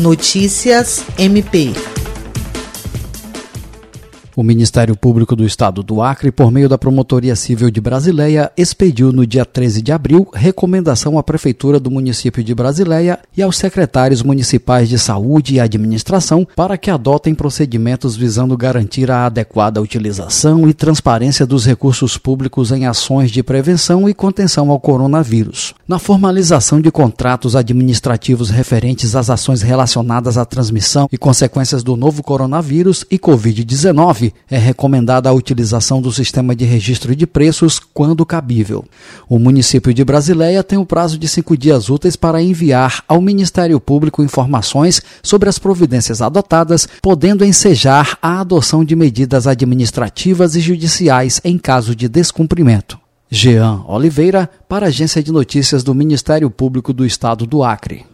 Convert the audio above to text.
Notícias MP. O Ministério Público do Estado do Acre, por meio da Promotoria Civil de Brasileia, expediu no dia 13 de abril recomendação à Prefeitura do município de Brasileia e aos secretários municipais de saúde e administração para que adotem procedimentos visando garantir a adequada utilização e transparência dos recursos públicos em ações de prevenção e contenção ao coronavírus. Na formalização de contratos administrativos referentes às ações relacionadas à transmissão e consequências do novo coronavírus e Covid-19, é recomendada a utilização do sistema de registro de preços quando cabível. O município de Brasileia tem o um prazo de cinco dias úteis para enviar ao Ministério Público informações sobre as providências adotadas, podendo ensejar a adoção de medidas administrativas e judiciais em caso de descumprimento. Jean Oliveira, para a Agência de Notícias do Ministério Público do Estado do Acre.